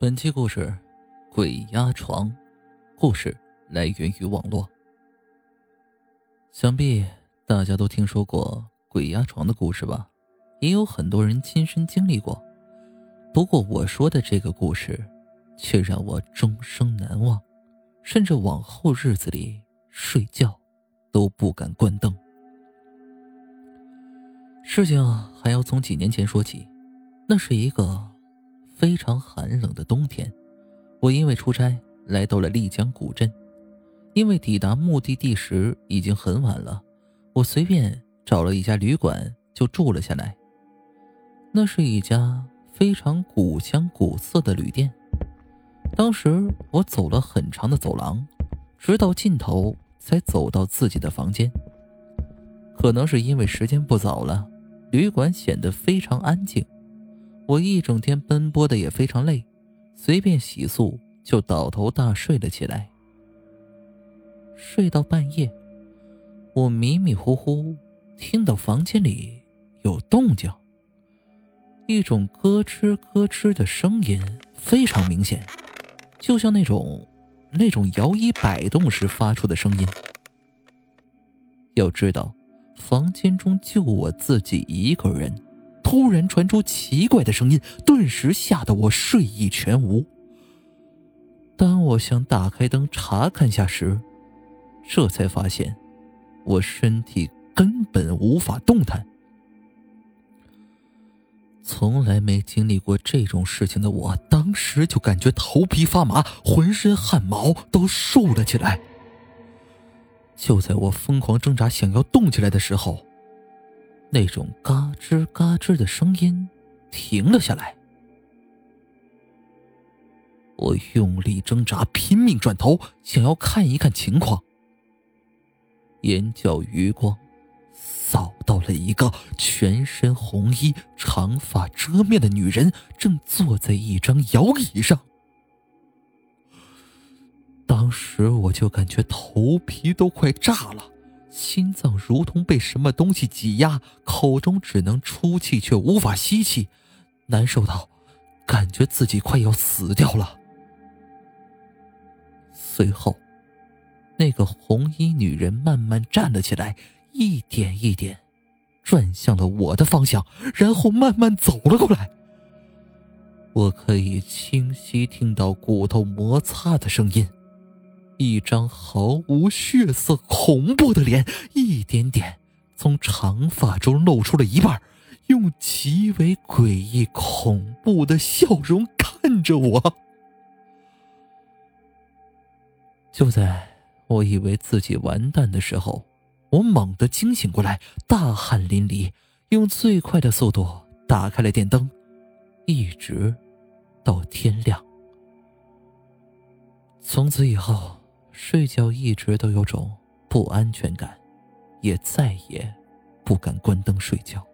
本期故事：鬼压床。故事来源于网络。想必大家都听说过鬼压床的故事吧？也有很多人亲身经历过。不过我说的这个故事，却让我终生难忘，甚至往后日子里睡觉都不敢关灯。事情还要从几年前说起，那是一个。非常寒冷的冬天，我因为出差来到了丽江古镇。因为抵达目的地时已经很晚了，我随便找了一家旅馆就住了下来。那是一家非常古香古色的旅店。当时我走了很长的走廊，直到尽头才走到自己的房间。可能是因为时间不早了，旅馆显得非常安静。我一整天奔波的也非常累，随便洗漱就倒头大睡了起来。睡到半夜，我迷迷糊糊听到房间里有动静，一种咯吱咯吱的声音非常明显，就像那种那种摇椅摆动时发出的声音。要知道，房间中就我自己一个人。突然传出奇怪的声音，顿时吓得我睡意全无。当我想打开灯查看下时，这才发现我身体根本无法动弹。从来没经历过这种事情的我，当时就感觉头皮发麻，浑身汗毛都竖了起来。就在我疯狂挣扎想要动起来的时候，那种嘎吱嘎吱的声音停了下来，我用力挣扎，拼命转头，想要看一看情况。眼角余光扫到了一个全身红衣、长发遮面的女人，正坐在一张摇椅上。当时我就感觉头皮都快炸了。心脏如同被什么东西挤压，口中只能出气却无法吸气，难受到感觉自己快要死掉了。随后，那个红衣女人慢慢站了起来，一点一点转向了我的方向，然后慢慢走了过来。我可以清晰听到骨头摩擦的声音。一张毫无血色、恐怖的脸，一点点从长发中露出了一半，用极为诡异、恐怖的笑容看着我。就在我以为自己完蛋的时候，我猛地惊醒过来，大汗淋漓，用最快的速度打开了电灯，一直到天亮。从此以后。睡觉一直都有种不安全感，也再也不敢关灯睡觉。